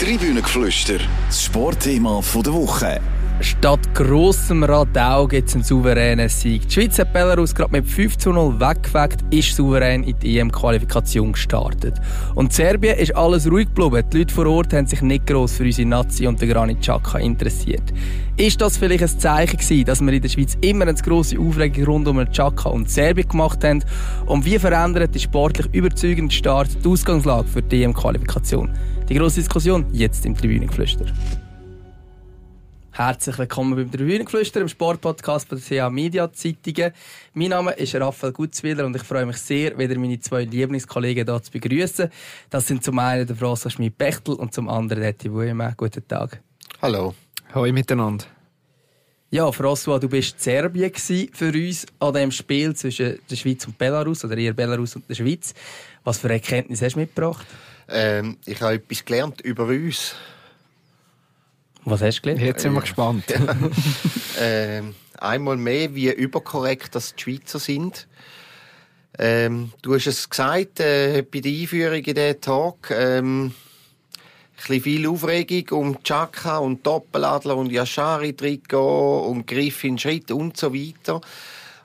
Tribünengeflüster, das Sportthema der Woche. Statt grossem Radau gibt es einen souveränen Sieg. Die Schweiz hat Belarus gerade mit 5 zu 0 weggeweckt, ist souverän in die EM-Qualifikation gestartet. Und Serbien ist alles ruhig geblieben. Die Leute vor Ort haben sich nicht gross für unsere Nazi und den Granit Xhaka interessiert. Ist das vielleicht ein Zeichen gewesen, dass wir in der Schweiz immer eine grosse Aufregung rund um Xhaka und Serbien gemacht haben? Und wie verändert die sportlich überzeugende Start die Ausgangslage für die EM-Qualifikation? Die grosse Diskussion jetzt im Tribünengeflüster. Herzlich willkommen beim Tribünengeflüster, im Sportpodcast von der CA Media Zeitungen. Mein Name ist Raphael Gutzwiller und ich freue mich sehr, wieder meine zwei Lieblingskollegen hier zu begrüßen. Das sind zum einen der François Schmid-Bechtel und zum anderen der Wuemann. Guten Tag. Hallo. Hallo miteinander. Ja, François, du bist Serbien für uns an dem Spiel zwischen der Schweiz und Belarus oder eher Belarus und der Schweiz. Was für Erkenntnisse hast du mitgebracht? Ähm, ich habe etwas gelernt über uns. Was hast du gelernt? Jetzt sind wir gespannt. ähm, einmal mehr, wie überkorrekt das die Schweizer sind. Ähm, du hast es gesagt äh, bei der Einführung in diesen Talk. Ähm, ein viel Aufregung um Chaka und Doppeladler und Yashari Trikot und Griff in Schritt und so weiter.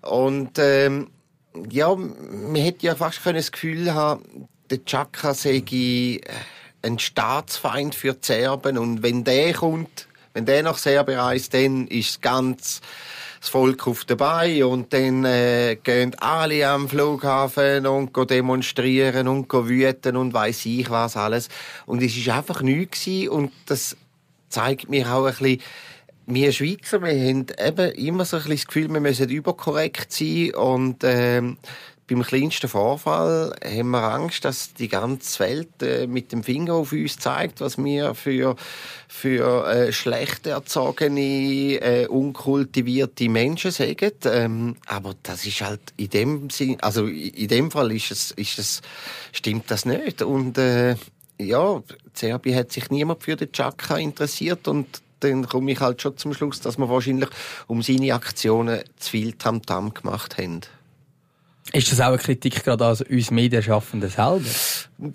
Und ähm, ja, man hätte ja fast das Gefühl haben, der Chaka sei ein Staatsfeind für die Serben und wenn der kommt, wenn der nach Serbien reist, dann ist ganz das Volk auf dabei und dann äh, gehen alle am Flughafen und demonstrieren und wüten und weiß ich was alles. Und es ist einfach nichts und das zeigt mir auch ein bisschen, wir Schweizer, wir haben eben immer so ein bisschen das Gefühl, wir müssen überkorrekt sein und ähm, beim kleinsten Vorfall haben wir Angst, dass die ganze Welt äh, mit dem Finger auf uns zeigt, was wir für, für äh, schlecht erzogene, äh, unkultivierte Menschen sagen. Ähm, aber das ist halt in dem Sinn, also in dem Fall ist es, ist es, stimmt das nicht. Und äh, ja, Serbien hat sich niemand für den Chaka interessiert und dann komme ich halt schon zum Schluss, dass wir wahrscheinlich um seine Aktionen zu viel Tamtam -Tam gemacht haben. Ist das auch eine Kritik gerade an uns Medienschaffenden selber?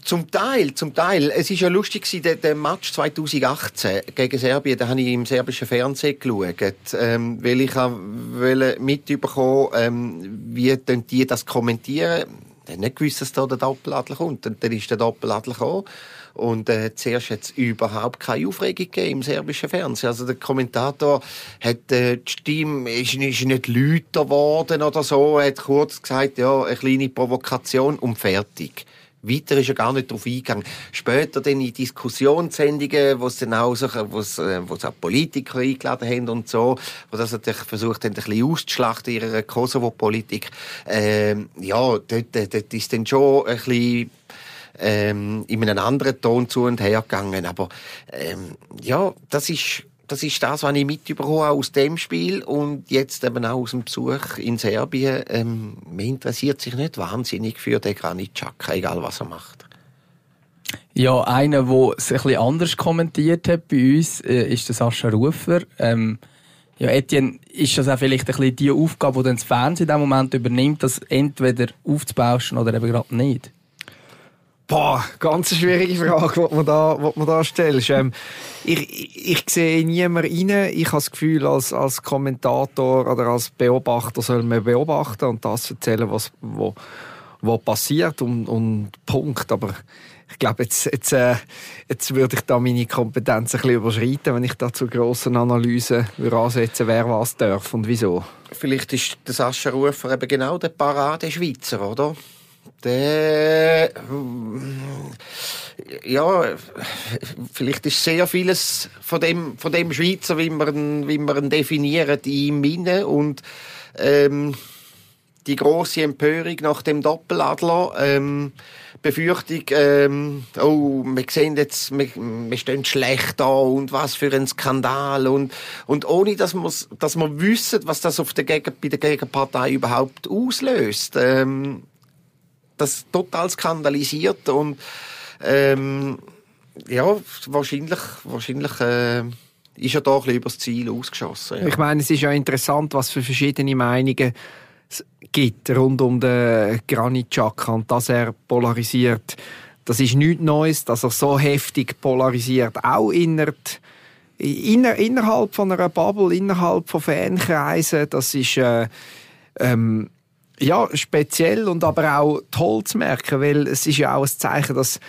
Zum Teil, zum Teil. Es ist ja lustig der, der Match 2018 gegen Serbien, da habe ich im serbischen Fernsehen geschaut, ähm, weil ich wollte mitbekommen, ähm, wie die das kommentieren. Ich habe nicht gewusst, dass da der Doppeladler kommt. Und dann ist der Doppeladler gekommen. Und äh, zuerst hat es überhaupt keine Aufregung gegeben im serbischen Fernsehen. Also der Kommentator hat äh, die Stimme ist, ist nicht lauter geworden oder so, hat kurz gesagt, ja, eine kleine Provokation und fertig. Weiter ist er gar nicht darauf eingegangen. Später dann in Diskussionssendungen, wo es dann auch so, wo es, äh, wo auch Politiker eingeladen haben und so, wo das natürlich versucht haben, ein bisschen auszuschlachten, ihre Kosovo-Politik. Ähm, ja, dort, dort ist dann schon ein bisschen ähm, in einem anderen Ton zu und her gegangen. Aber ähm, ja, das ist das ist das, was ich mitbekommen aus dem Spiel und jetzt eben auch aus dem Besuch in Serbien. Ähm, man interessiert sich nicht wahnsinnig für den Granit Xhaka, egal was er macht. Ja, einer, der es ein bisschen anders kommentiert hat bei uns, äh, ist der Sascha Rufer. Ähm, ja, Etienne, ist das auch vielleicht ein bisschen die Aufgabe, die dann das Fernsehen in diesem Moment übernimmt, das entweder aufzubauschen oder eben gerade nicht? Boah, ganz eine schwierige Frage, die man da, die man da stellt. Ähm, ich, ich sehe niemanden rein. Ich habe das Gefühl, als, als Kommentator oder als Beobachter soll man beobachten und das erzählen, was wo, wo passiert und, und Punkt. Aber ich glaube, jetzt, jetzt, äh, jetzt würde ich da meine Kompetenz ein bisschen überschreiten, wenn ich da zu grossen Analysen ansetzen wer was darf und wieso. Vielleicht ist der Sascha Rufer eben genau der Parade-Schweizer, oder? Der, ja, vielleicht ist sehr vieles von dem, von dem Schweizer, wie man, wie man ihn definiert, in ihm inne und ähm, die große Empörung nach dem Doppeladler, ähm, Befürchtung, ähm, oh, wir sehen jetzt, wir, wir stehen schlecht da und was für ein Skandal und, und ohne, dass wir, dass wir wissen, was das auf der Gegen, bei der Gegenpartei überhaupt auslöst. Ähm, das total skandalisiert und ähm, ja, wahrscheinlich, wahrscheinlich äh, ist er da ein bisschen übers Ziel ausgeschossen. Ja. Ich meine, es ist ja interessant, was für verschiedene Meinungen es gibt rund um den Granit und dass er polarisiert. das ist nichts Neues, dass er so heftig polarisiert, auch innerhalb, inner, innerhalb von einer Bubble, innerhalb von Fankreisen. Das ist äh, ähm, ja, speziell und aber auch toll zu merken, weil es ist ja auch ein Zeichen, dass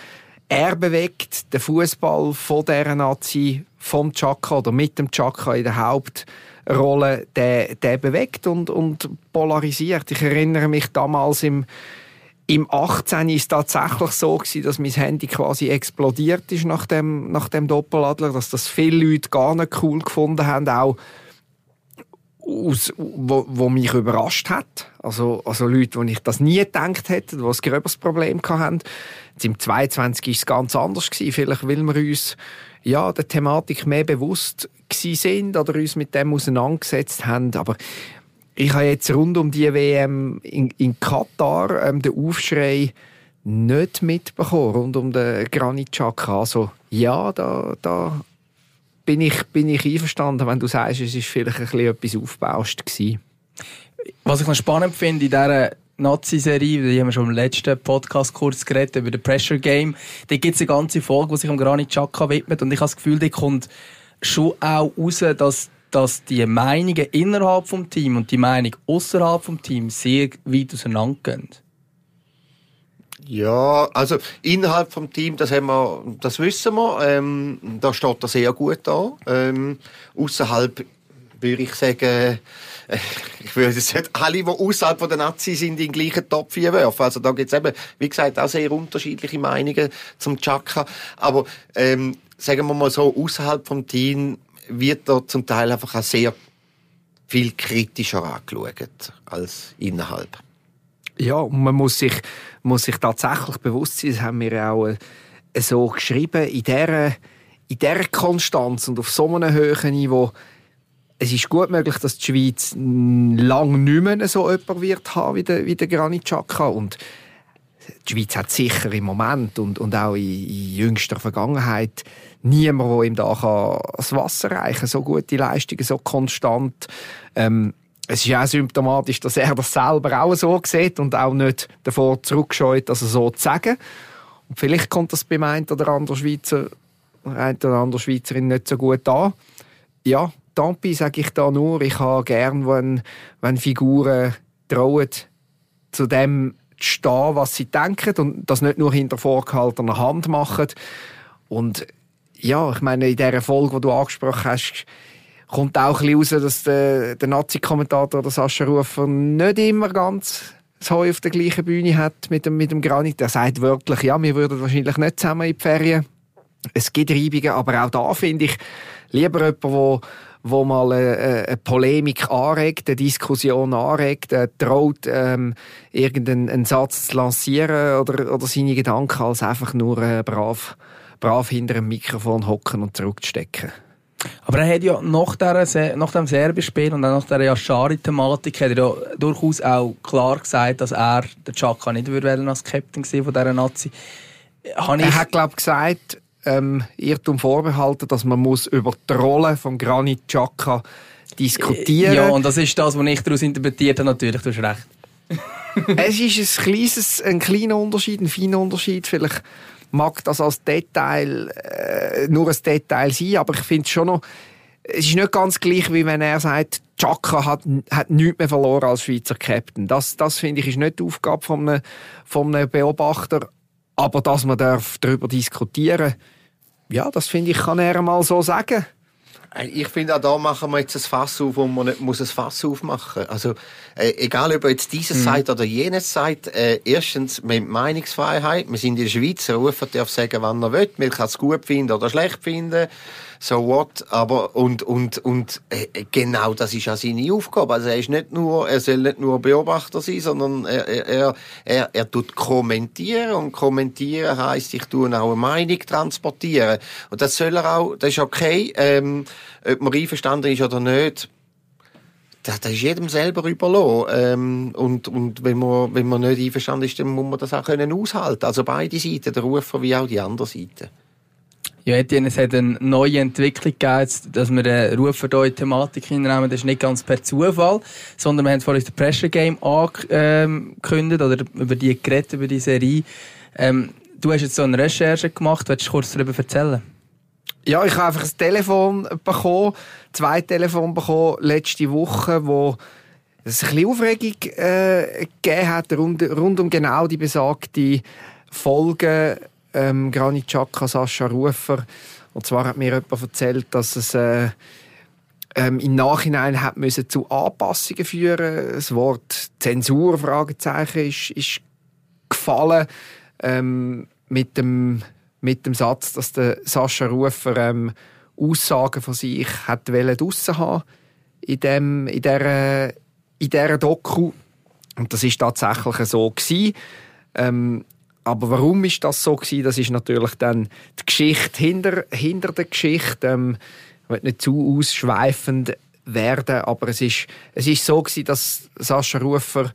er bewegt den Fußball von dieser Nazi, vom Chaka oder mit dem Chaka in der Hauptrolle, der, der bewegt und, und polarisiert. Ich erinnere mich damals im im 18 ist tatsächlich so gewesen, dass mein Handy quasi explodiert ist nach dem, nach dem Doppeladler, dass das viele Leute gar nicht cool gefunden haben, auch aus, wo, wo mich überrascht hat. Also, also Leute, die ich das nie gedacht hätte, die ein gröberes Problem hatten. Jetzt im 22 ist es ganz anders gewesen. Vielleicht, weil wir uns, ja, der Thematik mehr bewusst sind oder uns mit dem auseinandergesetzt haben. Aber ich habe jetzt rund um die WM in, in Katar ähm, den Aufschrei nicht mitbekommen, rund um den Granit Xhaka. Also, ja, da, da bin ich, bin ich einverstanden, wenn du sagst, es ist vielleicht ein bisschen etwas aufgebauscht gewesen. Was ich noch spannend finde in dieser Nazi-Serie, die haben wir schon im letzten Podcast kurz geredet, über das Pressure Game, da gibt es eine ganze Folge, die sich um Granit Xhaka widmet und ich habe das Gefühl, da kommt schon auch raus, dass dass die Meinungen innerhalb vom Team und die Meinung außerhalb vom Team sehr weit auseinandergehen. Ja, also innerhalb vom Team, das haben wir, das wissen wir, ähm, da steht er sehr gut da. Ähm, außerhalb würde ich sagen, äh, ich würde nicht alle, die außerhalb der Nazi sind, in den gleichen Topf werfen. Also da gibt es eben, wie gesagt, auch sehr unterschiedliche Meinungen zum Chaka. Aber ähm, sagen wir mal so, außerhalb vom Team wird da zum Teil einfach auch sehr viel kritischer angeschaut als innerhalb. Ja, und man muss sich, muss sich tatsächlich bewusst sein, das haben wir auch äh, so geschrieben, in dieser, in dieser Konstanz und auf so einem hohen Niveau, es ist gut möglich, dass die Schweiz lang nicht mehr so jemand wird haben wie der, wie der Granit Xhaka und die Schweiz hat sicher im Moment und, und auch in, in jüngster Vergangenheit niemand, der ihm da kann das Wasser reichen kann. So gute Leistungen, so konstant. Ähm, es ist auch symptomatisch, dass er das selber auch so sieht und auch nicht davor zurückscheut, das so zu sagen. Und vielleicht kommt das beim einen oder anderen Schweizer, ein oder andere Schweizerin nicht so gut an. Ja, Tampi sage ich da nur. Ich habe gern, wenn, wenn Figuren trauen, zu dem zu stehen, was sie denken und das nicht nur hinter vorgehaltener Hand machen. Und ja, ich meine, in dieser Folge, die du angesprochen hast, kommt auch ein bisschen raus, dass der, der Nazi-Kommentator, der Sascha Rufer, nicht immer ganz das Heu auf der gleichen Bühne hat mit dem, mit dem Granit. Er sagt wirklich, ja, wir würden wahrscheinlich nicht zusammen in die Ferien. Es gibt Reibungen, aber auch da finde ich lieber jemand, der wo mal eine, eine, Polemik anregt, eine Diskussion anregt, äh, traut, ähm, irgendeinen Satz zu lancieren oder, oder seine Gedanken als einfach nur äh, brav brav hinter dem Mikrofon hocken und zurückstecken. Aber er hat ja nach, der, nach dem Serbispiel und auch nach der Yashari-Thematik hat er ja durchaus auch klar gesagt, dass er der Chaka nicht würde als Captain von dieser Nazi. Habe er hat, glaube ich, gesagt, ähm, Irrtum vorbehalten, dass man muss über die Rolle von Granit Chaka diskutieren Ja, und das ist das, was ich daraus interpretiert habe. Natürlich, du hast recht. es ist ein, kleines, ein kleiner Unterschied, ein feiner Unterschied. Vielleicht mag das als Detail äh, nur ein Detail sein, aber ich finde schon noch, es ist nicht ganz gleich, wie wenn er sagt, Chaka hat, hat nichts mehr verloren als Schweizer Captain. Das, das finde ich, ist nicht die Aufgabe von einem, von einem Beobachter. Aber dass man darüber diskutieren ja, das finde ich, kann er mal so sagen. Ich finde, auch da machen wir jetzt ein Fass auf, wo man nicht muss ein Fass aufmachen muss. Also, äh, egal ob jetzt dieses mhm. sagt oder jenes sagt, äh, erstens, wir haben Meinungsfreiheit, wir sind in der Schweiz, der Rufer darf sagen, wann er will, man kann es gut finden oder schlecht finden so what, aber und und und äh, genau das ist auch seine Aufgabe. Also er ist nicht nur, er soll nicht nur Beobachter sein, sondern er er er, er tut kommentieren und kommentieren heißt, ich tue auch eine Meinung transportieren und das soll er auch, das ist okay, ähm, ob man einverstanden ist oder nicht. Das, das ist jedem selber überlassen. Ähm, und, und wenn man, wenn man nicht einverstanden ist, dann muss man das auch können aushalten. Also beide Seiten, der Rufer wie auch die andere Seite. Ja, Etienne, es hat eine neue Entwicklung gegeben, dass wir eine Rufer-Thematik hineinnehmen. Das ist nicht ganz per Zufall, sondern wir haben vorhin das Pressure Game angekündigt oder über die geredet, über die Serie. Ähm, du hast jetzt so eine Recherche gemacht, willst du kurz darüber erzählen? Ja, ich habe einfach ein Telefon bekommen, zwei Telefone bekommen letzte Woche, wo es ein bisschen Aufregung äh, gegeben hat rund, rund um genau die besagte Folge ähm, Granit Xhaka, Sascha Rufer. Und zwar hat mir jemand erzählt, dass es äh, ähm, im Nachhinein hat müssen zu Anpassungen führen. Das Wort Zensur Fragezeichen ist, ist gefallen ähm, mit dem mit dem Satz, dass der Sascha Rufer ähm, Aussagen von sich hat draussen haben in dem in der in dieser Doku und das ist tatsächlich so gewesen. Ähm, aber warum ist das so gewesen? Das ist natürlich dann die Geschichte hinter, hinter der Geschichte. Ähm, ich will nicht zu ausschweifend werden, aber es ist, es ist so gewesen, dass Sascha Rufer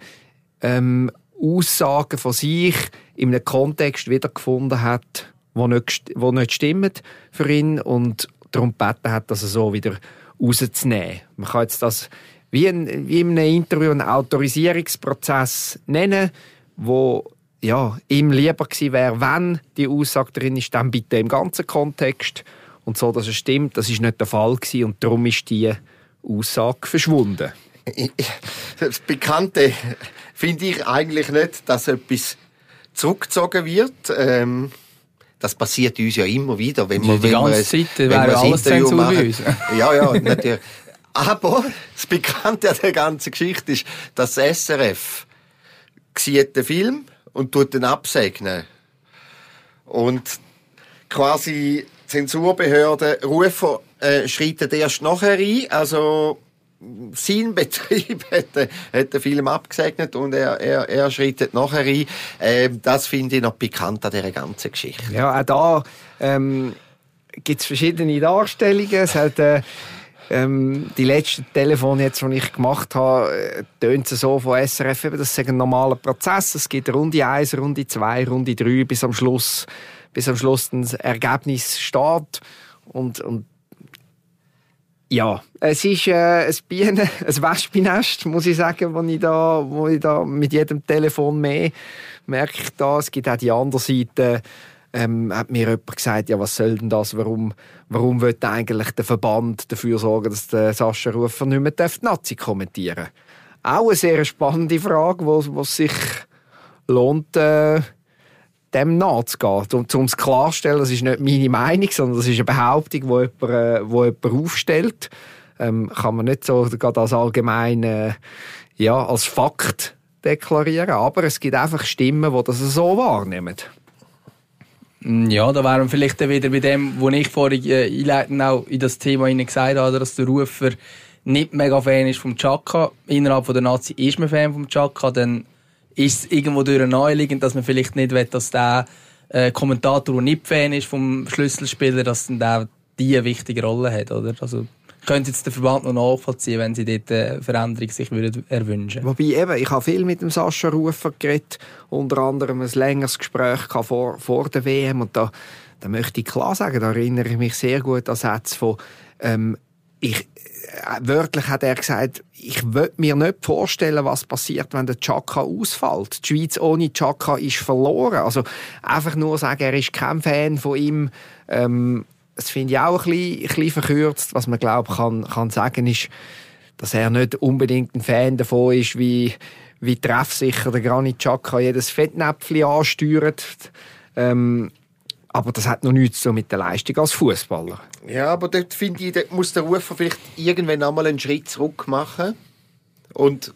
ähm, Aussagen von sich in einem Kontext wiedergefunden hat, wo nicht, wo nicht stimmt für ihn und darum gebeten hat, das so wieder rauszunehmen. Man kann jetzt das wie, ein, wie in einem Interview einen Autorisierungsprozess nennen, wo ja, ihm lieber gewesen wäre, wenn die Aussage drin ist, dann bitte im ganzen Kontext und so, dass es stimmt. Das ist nicht der Fall gewesen und darum ist die Aussage verschwunden. Das Bekannte finde ich eigentlich nicht, dass etwas zurückgezogen wird. Ähm, das passiert uns ja immer wieder, wenn wir, die wenn ganze Zeit wenn wir ein alles Interview machen. Ja, ja, natürlich. Aber das Bekannte an der ganzen Geschichte ist, dass das SRF sieht den Film und tut den absegnen. Und quasi Zensurbehörde Rufer äh, schreitet erst nachher ein. Also sein Betrieb hat, den Film abgesegnet und er, er, er schreitet nachher ein. Äh, das finde ich noch bekannt an dieser ganzen Geschichte. Ja, auch da ähm, gibt es verschiedene Darstellungen. Es hat, äh, ähm, die letzten Telefone, jetzt, die ich gemacht habe, äh, tönt es so von SRF, das ist ein normaler Prozess. Es gibt Runde 1, Runde 2, Runde 3, bis am Schluss, bis am Schluss das Ergebnis steht. Und, und ja, es ist äh, ein Bienen, ein Wespennest, muss ich sagen, wo ich da, wo ich da mit jedem Telefon mehr merke ich da. Es gibt auch die andere Seite, ähm, hat mir jemand gesagt, ja, was soll denn das? Warum, warum will eigentlich der Verband dafür sorgen, dass der Sascha Rufer nicht mehr die Nazi kommentieren Auch eine sehr spannende Frage, wo sich lohnt, äh, dem nachzugehen. Um, um es klarzustellen, das ist nicht meine Meinung, sondern das ist eine Behauptung, die jemand, äh, wo jemand aufstellt. Ähm, kann man nicht so gerade als allgemein, äh, ja, als Fakt deklarieren. Aber es gibt einfach Stimmen, die das so wahrnehmen. Mm, ja, da wären wir vielleicht wieder bei dem, wo ich vorhin äh, auch in das Thema gesagt habe, dass der Rufer nicht mega Fan ist vom Chaka. Innerhalb von der Nazi ist man Fan vom Chaka, dann ist es irgendwo durch dass man vielleicht nicht will, dass der äh, Kommentator, der nicht Fan ist vom Schlüsselspieler, dass dann der die wichtige Rolle hat, oder? Also könnte jetzt der Verband noch nachvollziehen, wenn sie dort eine Veränderung sich würden erwünschen Wobei eben, ich habe viel mit dem Sascha Rufer geredet, unter anderem ein längeres Gespräch vor, vor der WM und da, da möchte ich klar sagen, da erinnere ich mich sehr gut an Sätze von ähm, ich, äh, wörtlich hat er gesagt, ich will mir nicht vorstellen, was passiert, wenn der Chaka ausfällt. Die Schweiz ohne Chaka ist verloren. Also einfach nur sagen, er ist kein Fan von ihm. Ähm, das finde ich auch ein bisschen, ein bisschen verkürzt. Was man glaube kann, kann sagen ist, dass er nicht unbedingt ein Fan davon ist, wie, wie treffsicher der Granit Xhaka jedes Fettnäpfchen ansteuert. Ähm, aber das hat noch nichts so mit der Leistung als Fußballer. Ja, aber dort finde ich, dort muss der Rufer vielleicht irgendwann einmal einen Schritt zurück machen und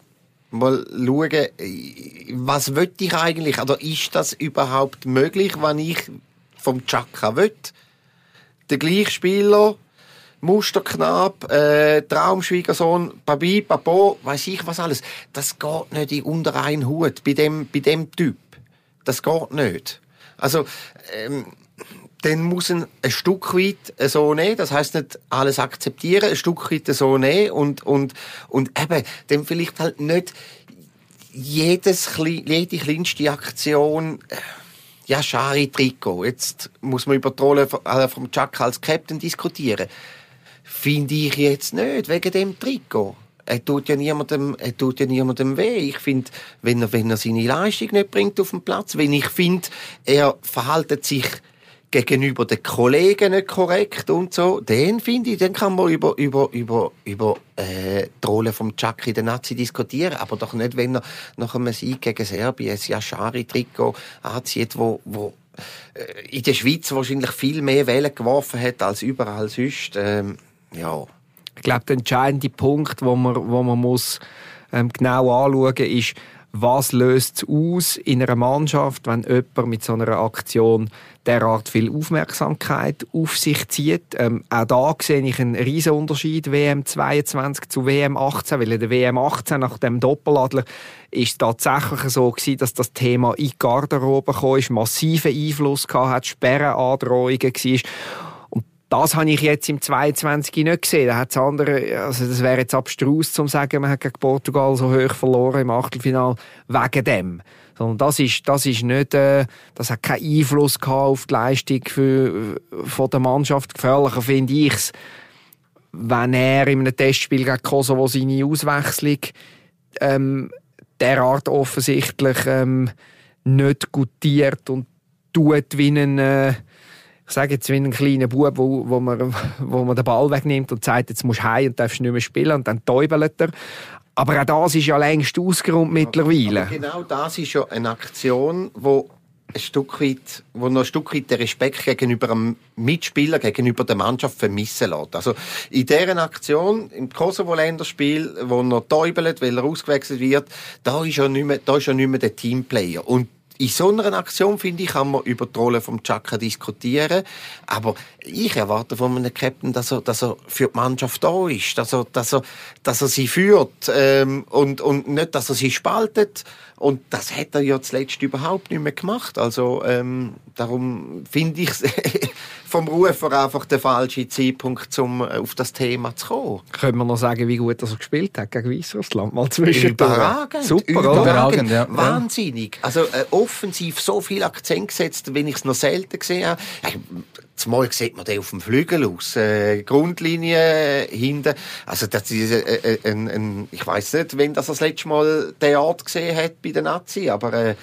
mal schauen, was will ich eigentlich? Oder ist das überhaupt möglich, wenn ich vom Chaka will? der gleiche Spieler, Musterknapp, äh, Traumschwiegersohn, Babi, Papa, weiß ich was alles. Das geht nicht in unter einen Hut bei dem, bei dem Typ. Das geht nicht. Also, ähm, dann muss ein, ein Stück weit so nehmen, das heißt nicht alles akzeptieren, ein Stück weit so nehmen und, und, und eben, dann vielleicht halt nicht jedes, jede kleinste Aktion, äh, ja, Schari-Trikot. Jetzt muss man über die Rolle äh, vom Chuck als Captain diskutieren. Finde ich jetzt nicht, wegen dem Trikot. Er tut ja niemandem, er tut ja niemandem weh. Ich finde, wenn er, wenn er seine Leistung nicht bringt auf den Platz, wenn ich finde, er verhaltet sich gegenüber den Kollegen nicht korrekt und so, dann finde ich, dann kann man über, über, über, über äh, die Rolle vom Chuck in der Nazi diskutieren, aber doch nicht, wenn er nach einem Sieg gegen Serbien ein Yashari-Trikot anzieht, wo, wo äh, in der Schweiz wahrscheinlich viel mehr Wellen geworfen hat als überall sonst. Ähm, ja. Ich glaube, der entscheidende Punkt, wo man, wo man muss, ähm, genau anschauen ist, was löst es aus in einer Mannschaft, wenn jemand mit so einer Aktion derart viel Aufmerksamkeit auf sich zieht. Ähm, auch da sehe ich einen riesen Unterschied WM 22 zu WM 18, weil in der WM 18 nach dem Doppeladler ist es tatsächlich so gewesen, dass das Thema in die Garderobe kam, massiven Einfluss gehabt hat, Sperrenandrohungen war das habe ich jetzt im 22 nicht gesehen. Da hat's andere, also das wäre jetzt abstrus zu sagen, man hat gegen Portugal so hoch verloren im Achtelfinal wegen dem. Sondern das ist, das ist nicht, äh, das hat keinen Einfluss gehabt auf die Leistung für, von der Mannschaft. Gefährlicher finde ich es, wenn er in einem Testspiel gegen Kosovo seine Auswechslung ähm, derart offensichtlich ähm, nicht gutiert und tut wie ein, äh, ich sage jetzt wie ein kleiner Bub, wo, wo, man, wo man den Ball wegnimmt und sagt, jetzt musst du heim und darfst nicht mehr spielen und dann täubelt er. Aber auch das ist ja längst ausgeräumt mittlerweile. Aber genau das ist ja eine Aktion, wo ein Stück weit, wo noch ein Stück weit den Respekt gegenüber dem Mitspieler, gegenüber der Mannschaft vermissen lässt. Also in dieser Aktion, im Kosovo-Länderspiel, wo er täubelt, weil er ausgewechselt wird, da ist ja nicht mehr, da ist ja nicht mehr der Teamplayer. Und in so einer Aktion, finde ich, kann man über die Rolle vom Chaka diskutieren. Aber ich erwarte von einem Captain, dass er, dass er für die Mannschaft da ist, dass er, dass er, dass er sie führt ähm, und, und nicht, dass er sie spaltet. Und das hat er ja zuletzt überhaupt nicht mehr gemacht. Also ähm, darum finde ich vom Rufer einfach der falsche Zeitpunkt, um äh, auf das Thema zu kommen. Können wir noch sagen, wie gut er gespielt hat gegen Weißrussland? Mal zwischen Überragend. Super, Überragend. Ja. Wahnsinnig. Also äh, offensiv so viel Akzent gesetzt, wenn ich es noch selten gesehen habe. Zumal sieht man den auf dem Flügel aus. Äh, Grundlinie hinten. Also das ist äh, äh, ein, ein, ich weiß nicht, wenn das das letzte Mal der Art gesehen hat bei den Nazi, aber äh,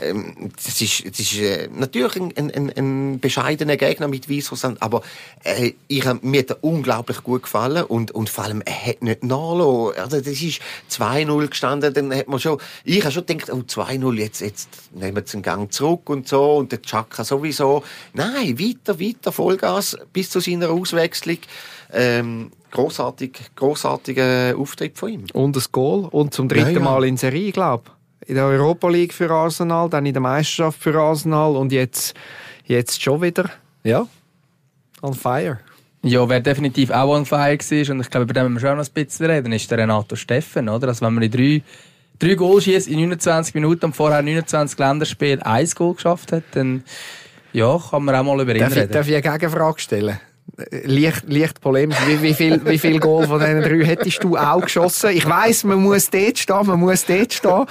ähm, das ist, das ist äh, natürlich ein, ein, ein bescheidener Gegner mit Weißrussland, aber äh, ich, mir hat er unglaublich gut gefallen und, und vor allem, er hat nicht nachgelassen. Also das ist 2-0 gestanden, dann hat man schon, ich habe schon gedacht, oh 2-0, jetzt, jetzt nehmen wir den Gang zurück und so und der Chaka sowieso. Nein, weiter, weiter, Vollgas bis zu seiner Auswechslung. Ähm, großartig, großartiger Auftritt von ihm. Und das Goal und zum dritten ja, ja. Mal in Serie, glaube ich in der Europa League für Arsenal, dann in der Meisterschaft für Arsenal und jetzt, jetzt schon wieder, ja, on fire. Ja, wer definitiv auch on fire war, und ich glaube, über den müssen wir schon noch ein bisschen reden, ist der Renato Steffen, oder? Also wenn man in drei, drei Goals schießt in 29 Minuten und vorher 29 Länderspiele ein Goal geschafft hat, dann, ja, kann man auch mal über ihn darf reden. Ich, darf ich eine Gegenfrage stellen? Leicht, leicht polemisch. Wie, wie, viel, wie viel Goal von diesen drei hättest du auch geschossen? Ich weiss, man muss dort stehen, man muss dort stehen.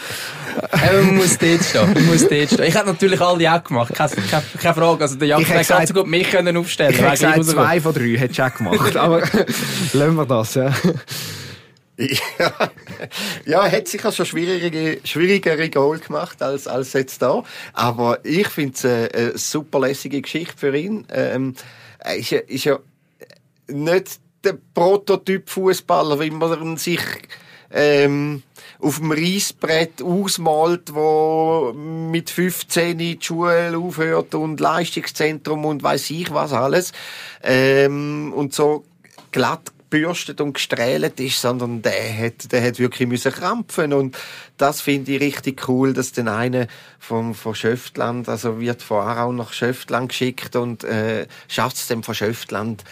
Äh, man muss dort stehen, man muss dort stehen. Ich hätte natürlich alle auch gemacht, keine, keine, keine Frage. Also der Jakob hätte so gut mich können aufstellen Ich hätte gesagt, zwei von drei hättest du auch gemacht. Aber lassen wir das, ja. Ja, ja, er hat sicher schon schwierigere, schwierigere Goal gemacht als, als jetzt da. Aber ich finde es eine, eine super lässige Geschichte für ihn. Ähm, ist ja, ist ja nicht der Prototyp Fußballer, wie man sich ähm, auf dem Reisbrett ausmalt, wo mit 15 die Schule aufhört und Leistungszentrum und weiß ich was alles. Ähm, und so glatt gebürstet und gestrählt ist, sondern der hat, der hat wirklich müssen krampfen und das finde ich richtig cool, dass den eine vom, von Schöftland, also wird von Aarau nach Schöftland geschickt und äh, schafft es dann von Schöftland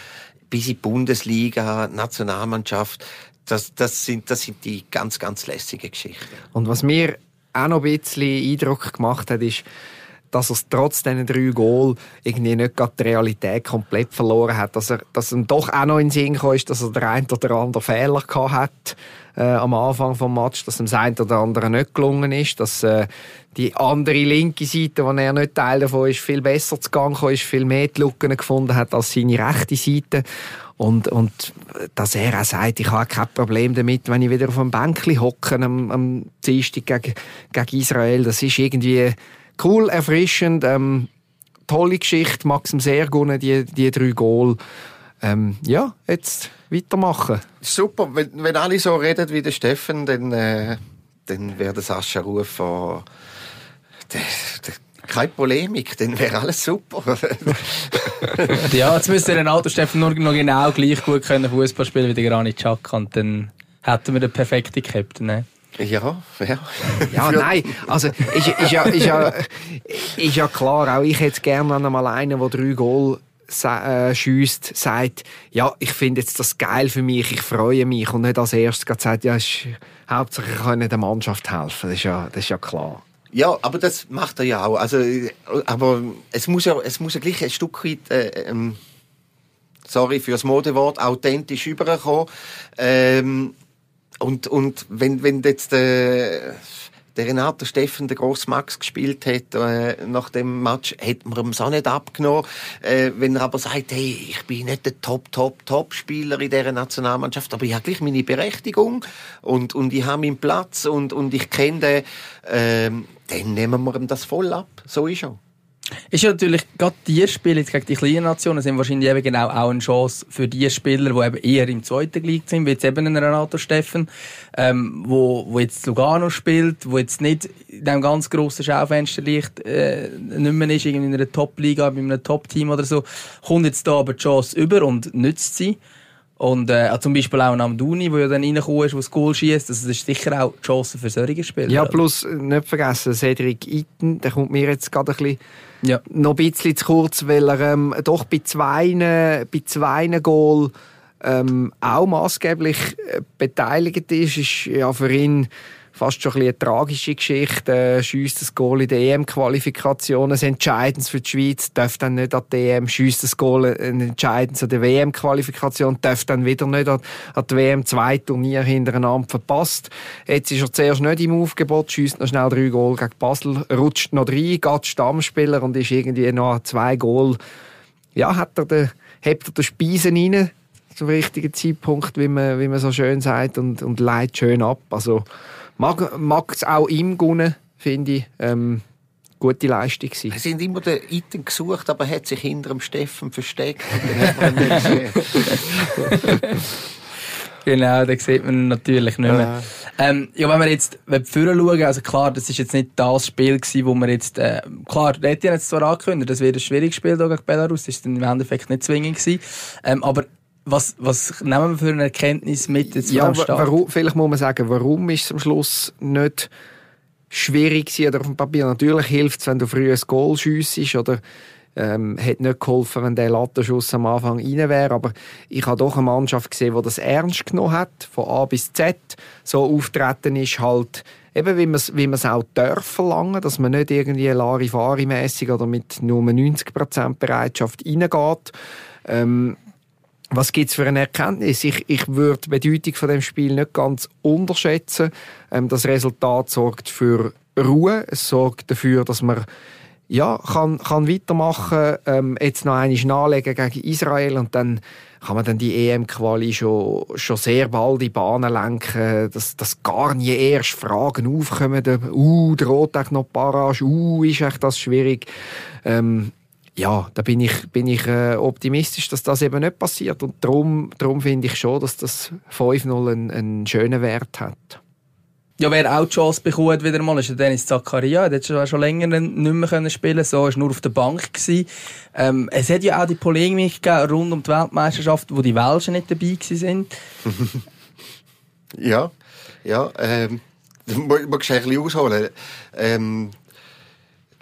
bis in die Bundesliga, Nationalmannschaft. Das, das, sind, das sind die ganz, ganz lässigen Geschichten. Und was mir auch noch ein bisschen Eindruck gemacht hat, ist, dass er trotz diesen drei Goal irgendwie nicht gerade die Realität komplett verloren hat. Dass er, dass ihm doch auch noch in den Sinn kam, dass er der ein oder andere Fehler gehabt hat äh, am Anfang vom Match, dass ihm das ein oder andere nicht gelungen ist, dass äh, die andere linke Seite, wo er nicht Teil davon ist, viel besser zu Gang ist, viel mehr die Lücken gefunden hat als seine rechte Seite. Und, und dass er auch sagt, ich habe kein Problem damit, wenn ich wieder auf einem Bänkchen hocke am, am Dienstag gegen, gegen Israel. Das ist irgendwie cool, erfrischend, ähm, tolle Geschichte, mag es ihm sehr gut, die, die drei Goal. Ähm, ja, jetzt weitermachen. Super, wenn, wenn alle so reden wie der Steffen, dann, äh, dann wäre das Sascha der, der, keine Polemik, dann wäre alles super. ja, jetzt müsste Renato Steffen nur noch genau gleich gut können Fußball spielen wie der Granit Xhaka und dann hätten wir den perfekten Captain. Ne? Ja, ja. ja, nein, also ist, ist, ja, ist, ja, ist ja klar, auch ich hätte gerne einmal einen, der drei Goal äh, schießt, sagt, ja, ich finde jetzt das geil für mich, ich freue mich und nicht als erstes sagt, ja, ist, hauptsächlich können der Mannschaft helfen, das ist ja, das ist ja klar. Ja, aber das macht er ja auch. Also, aber es muss ja, es muss ja gleich ein Stück weit, äh, ähm, sorry für das Modewort, authentisch überkommen. Ähm, und, und wenn, wenn jetzt, äh, der Renato Steffen, der grosse Max, gespielt hat äh, nach dem Match, hätte man ihm auch nicht abgenommen. Äh, wenn er aber sagt, hey, ich bin nicht der Top, Top, Top-Spieler in dieser Nationalmannschaft, aber ich habe gleich meine Berechtigung und, und ich habe meinen Platz und, und ich kenne den, äh, dann nehmen wir ihm das voll ab. So ist er. Ist ja natürlich, gerade die Spiele gegen die kleinen Nationen sind wahrscheinlich eben genau auch eine Chance für die Spieler, die eben eher im zweiten Glied sind, wie jetzt eben ein Renato Steffen, ähm, wo, wo jetzt Lugano spielt, wo jetzt nicht in einem ganz grossen Schaufenster liegt, äh, nicht mehr ist, irgendwie in einer Top-Liga, bei einem Top-Team oder so, kommt jetzt da aber die Chance über und nützt sie. Und äh, zum Beispiel auch am Duni, der ja dann reingekommen ist, wo das Goal schießt. Das ist sicher auch die Chance für solche Spieler. Ja, plus nicht vergessen, Cedric Iten, der kommt mir jetzt gerade ein bisschen ja. noch ein bisschen zu kurz, weil er ähm, doch bei zwei, bei zwei Goal ähm, auch maßgeblich äh, beteiligt ist. Ist ja für ihn fast schon ein eine tragische Geschichte. Äh, schießt das Goal in der EM-Qualifikation, ein Entscheidendes für die Schweiz, darf dann nicht an die EM, schießt das Goal ein Entscheidendes an der WM-Qualifikation, darf dann wieder nicht an, die WM zwei Turniere hintereinander verpasst. Jetzt ist er zuerst nicht im Aufgebot, schießt noch schnell drei Goal gegen Basel, rutscht noch rein, geht Stammspieler und ist irgendwie noch zwei Goal. Ja, hat er den, hebt er den Speisen rein zum richtigen Zeitpunkt, wie man, wie man so schön sagt, und, und leitet schön ab. Also, mag es auch ihm gönnen, finde ich. Ähm, gute Leistung gewesen. Es sind immer den Iten gesucht, aber er hat sich hinter dem Steffen versteckt. genau, den sieht man natürlich nicht mehr. Äh. Ähm, ja, wenn wir jetzt vorher schauen, also klar, das ist jetzt nicht das Spiel gewesen, wo wir jetzt, äh, klar, der hat jetzt zwar angekündigt, das wird ein schwieriges Spiel gegen Belarus, das ist dann im Endeffekt nicht zwingend gewesen, ähm, aber was, was nehmen wir für eine Erkenntnis mit jetzt ja, warum, vielleicht muss man sagen, warum ist es am Schluss nicht schwierig gewesen, oder auf dem Papier? Natürlich hilft es, wenn du früh ein Goal schiessest, oder ähm, hat nicht geholfen, wenn der Lattenschuss am Anfang rein wäre, aber ich habe doch eine Mannschaft gesehen, die das ernst genommen hat, von A bis Z, so auftreten ist halt eben, wie man es wie auch darf verlangen, dass man nicht irgendwie Larifari-mässig oder mit nur 90% Bereitschaft reingeht. Ähm, was gibt es für eine Erkenntnis? Ich, ich würde die Bedeutung von dem Spiel nicht ganz unterschätzen. Ähm, das Resultat sorgt für Ruhe. Es sorgt dafür, dass man ja, kann, kann weitermachen, ähm, jetzt noch einmal nachlegen gegen Israel und dann kann man dann die EM-Quali schon, schon sehr bald in die Bahnen lenken, dass, dass gar nie erst Fragen aufkommen, uh, droht echt noch Barrage, uh, ist echt das schwierig. Ähm, ja, da bin ich, bin ich äh, optimistisch, dass das eben nicht passiert. Und darum, darum finde ich schon, dass das 5-0 einen, einen schönen Wert hat. Ja, wer auch die Chance bekommt, wieder mal, ist der Dennis Zakaria. Der hat schon, schon länger nicht mehr spielen so ist nur auf der Bank Ähm, es hat ja auch die Polemik gegeben rund um die Weltmeisterschaft, wo die Welschen nicht dabei sind. ja, ja, ähm, du musst ein bisschen ausholen. Ähm,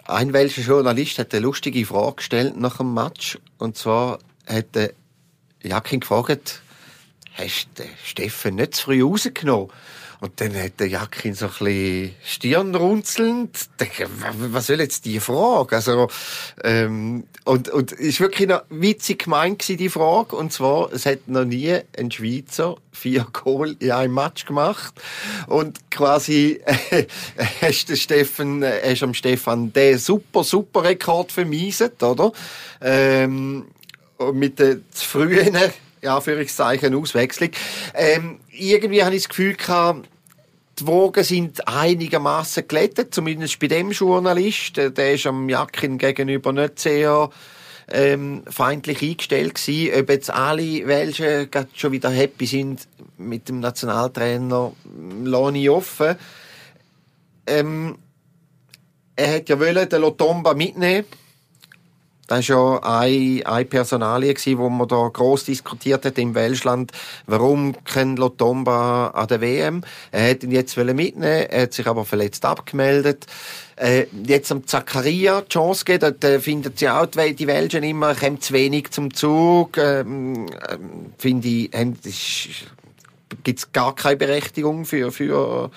ein welcher Journalist hat eine lustige Frage gestellt nach dem Match. Und zwar hat der Jakin gefragt, hast du Steffen nicht zu früh rausgenommen? Und dann hat der Jakin so ein bisschen stirnrunzelnd. Denke, was soll jetzt die Frage? Also, ähm, und, und, ist wirklich noch witzig gemeint gewesen, die Frage. Und zwar, es hat noch nie ein Schweizer vier Goal in einem Match gemacht. Und quasi, äh, hast du Stefan, hast am Stefan den super, super Rekord vermieset, oder? Ähm, mit der zu frühen, Anführungszeichen, Auswechslung. Ähm, irgendwie habe ich das Gefühl gehabt, die Wogen sind einigermaßen glättet, zumindest bei dem Journalist. Der ist am Jakin gegenüber nicht sehr ähm, feindlich eingestellt gewesen. Ob jetzt alle Welschen schon wieder happy sind mit dem Nationaltrainer, lasse ich offen. Ähm, er hat ja wollen den Lotomba mitnehmen das war ja eine, eine Personalie, die wo man da gross diskutiert hat im Welschland. Warum kein Lotomba an der WM? Er hätte ihn jetzt mitnehmen er hat sich aber verletzt abgemeldet. Äh, jetzt am Zakaria die Chance gegeben, da äh, findet sie auch die, Welschen immer, kommt zu wenig zum Zug. Ähm, äh, finde ich, gibt es gar keine Berechtigung für, für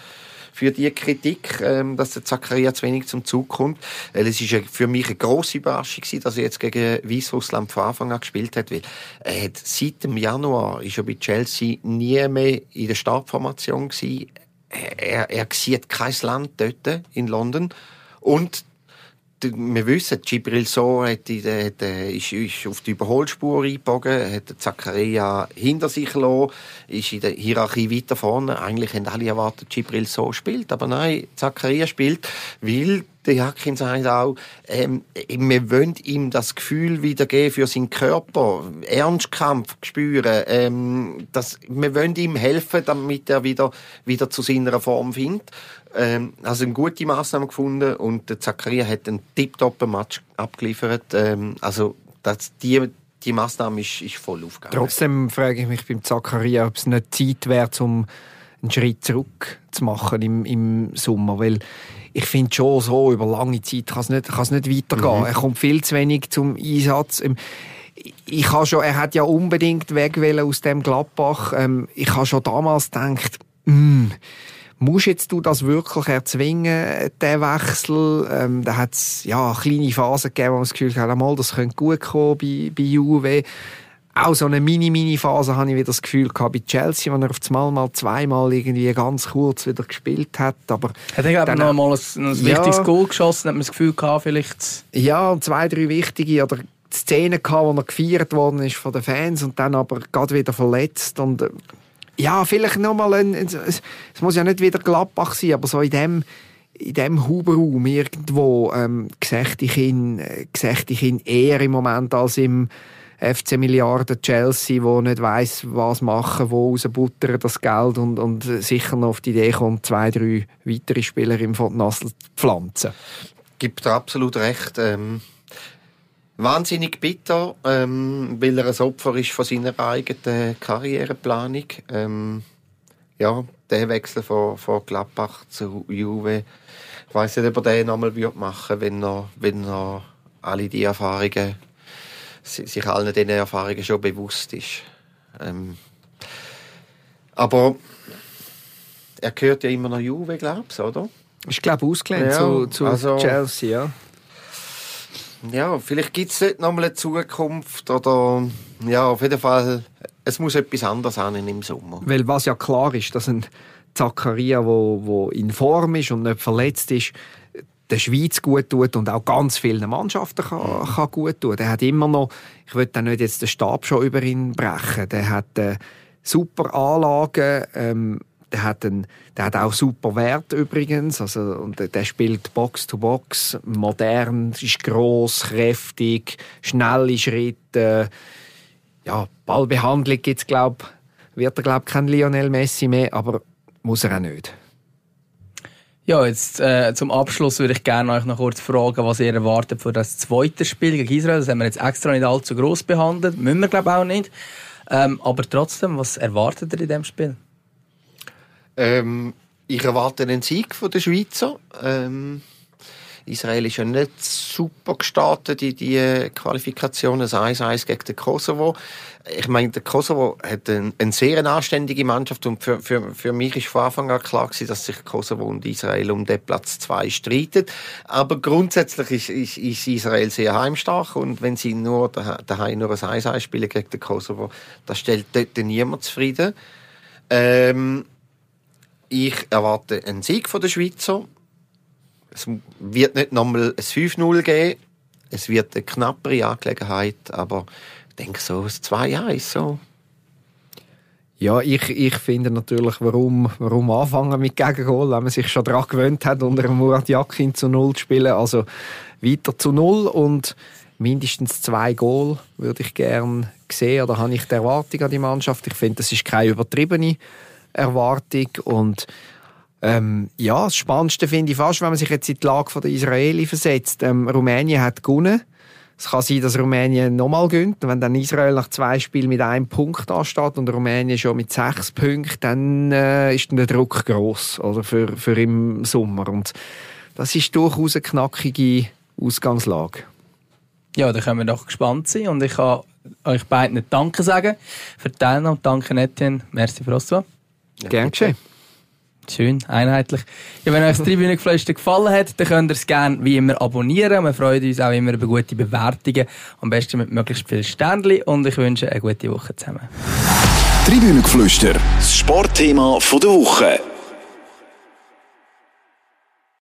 für die Kritik, ähm, dass der Zakaria zu wenig zum Zug kommt. Weil es ist für mich eine grosse Überraschung gewesen, dass er jetzt gegen Weißrussland von Anfang an gespielt hat, weil er hat seit dem Januar ist er bei Chelsea nie mehr in der Startformation gewesen. Er, er sieht kein Land dort in London und wir wissen, Gibril So hat, hat, ist, ist auf die Überholspur eingebogen, hat Zakaria hinter sich gelassen, ist in der Hierarchie weiter vorne. Eigentlich haben alle erwartet, Gibril So spielt, aber nein, Zakaria spielt, weil der Jakin sagt auch, ähm, wir wollen ihm das Gefühl wiedergeben für seinen Körper, Ernstkampf spüren, ähm, dass, wir wollen ihm helfen, damit er wieder, wieder zu seiner Form findet. Ähm, also eine gute Maßnahme gefunden und der Zakaria hat einen tiptoppen Match abgeliefert. Ähm, also das, die, die Maßnahme ist, ist voll aufgegangen. Trotzdem frage ich mich beim Zakaria, ob es nicht Zeit wäre, um einen Schritt zurück zu machen im, im Sommer, weil ich finde schon so, über lange Zeit kann es nicht, kann's nicht weitergehen. Mhm. Er kommt viel zu wenig zum Einsatz. Ich habe schon, er hat ja unbedingt weg aus dem Gladbach. Ähm, ich habe schon damals gedacht, mh, mm, Musst jetzt du das wirklich erzwingen, den Wechsel? Ähm, da hat es ja, kleine Phasen gegeben, wo man das Gefühl hat, mal, das könnte gut kommen bei, bei Juve. Auch so eine Mini-Mini-Phase habe ich wieder das Gefühl gehabt bei Chelsea, wo er auf einmal mal zweimal irgendwie ganz kurz wieder gespielt hat. Aber hat er dann noch mal ein, ein wichtiges ja, Goal geschossen, hat man das Gefühl gehabt, vielleicht? Ja, und zwei, drei wichtige oder Szenen gehabt, wo er gefeiert worden ist von den Fans und dann aber gerade wieder verletzt und äh, ja, vielleicht nochmal ein, es muss ja nicht wieder Gladbach sein, aber so in dem, in dem Hubraum irgendwo, ähm, sehe ich ihn, äh, ich ihn eher im Moment als im FC Milliarden Chelsea, wo nicht weiß, was machen, wo rausbuttern das Geld und, und sicher noch auf die Idee kommt, zwei, drei weitere Spieler im Nassel zu pflanzen. Gibt absolut recht. Ähm, Wahnsinnig bitter, ähm, weil er ein Opfer ist von seiner eigenen Karriereplanung. Ähm, ja, der Wechsel von, von Gladbach zu Juve. Ich weiß nicht, ob er den nochmal machen würde, wenn er, wenn er alle die Erfahrungen, sich allen diesen Erfahrungen schon bewusst ist. Ähm, aber er gehört ja immer noch Juve, glaubst du, oder? Ich glaube, ausgelehnt ja, zu, zu also, Chelsea, ja ja, vielleicht gibt es dort nochmal eine Zukunft oder ja, auf jeden Fall, es muss etwas anderes sein im Sommer. Weil was ja klar ist, dass ein Zakaria, wo, wo in Form ist und nicht verletzt ist, der Schweiz gut tut und auch ganz vielen Mannschaften kann, kann gut tun. Der hat immer noch, ich will nicht jetzt den Stab schon über ihn brechen, der hat äh, super Anlagen, ähm, der hat, einen, der hat auch super Wert übrigens. Also, und der spielt Box to Box, modern, ist groß, kräftig, schnelle Schritte. Ja, Ballbehandlung gibt's glaub, wird er glaube kein Lionel Messi mehr, aber muss er auch nicht. Ja, jetzt äh, zum Abschluss würde ich gerne euch noch kurz fragen, was ihr erwartet für das zweite Spiel gegen Israel. Das haben wir jetzt extra nicht allzu groß behandelt, müssen wir glaube auch nicht. Ähm, aber trotzdem, was erwartet ihr in dem Spiel? Ähm, ich erwarte einen Sieg von der Schweizer. Ähm, Israel ist ja nicht super gestartet in die Qualifikation, das 1-1 gegen den Kosovo. Ich meine, der Kosovo hat eine, eine sehr anständige Mannschaft und für, für, für mich ist von Anfang an klar gewesen, dass sich Kosovo und Israel um den Platz 2 streiten. Aber grundsätzlich ist, ist, ist Israel sehr heimstark und wenn sie nur daheim nur ein 1-1 spielen gegen den Kosovo, das stellt dort niemand zufrieden. Ähm, ich erwarte einen Sieg von der Schweizer. Es wird nicht nochmal ein 5-0 geben. Es wird eine knappere Angelegenheit, aber ich denke so ein 2-1 so. Ja, ich, ich finde natürlich, warum, warum anfangen mit Gegengol, wenn man sich schon daran gewöhnt hat, unter Murat Yakin zu Null zu spielen. Also weiter zu Null und mindestens zwei Goal würde ich gerne sehen oder habe ich die Erwartung an die Mannschaft. Ich finde, das ist keine übertriebene Erwartung und ähm, ja, das Spannendste finde ich fast, wenn man sich jetzt in die Lage der Israeli versetzt. Ähm, Rumänien hat gewonnen. Es kann sein, dass Rumänien nochmal gönnt. Wenn dann Israel nach zwei Spielen mit einem Punkt ansteht und Rumänien schon mit sechs Punkten, dann äh, ist der Druck groß oder für, für im Sommer. Und das ist durchaus eine knackige Ausgangslage. Ja, da können wir doch gespannt sein und ich kann euch beiden Danke sagen für die Teilnahme. Danke Etienne, merci François. Ja, Gern geschehen. Schön, einheitlich. Ja, wenn euch das Tribünengeflüster gefallen hat, dann könnt ihr es gerne wie immer abonnieren. Wir freuen uns auch immer über gute Bewertungen. Am besten mit möglichst vielen Sternchen und ich wünsche eine gute Woche zusammen. Tribünengeflüster, das Sportthema der Woche.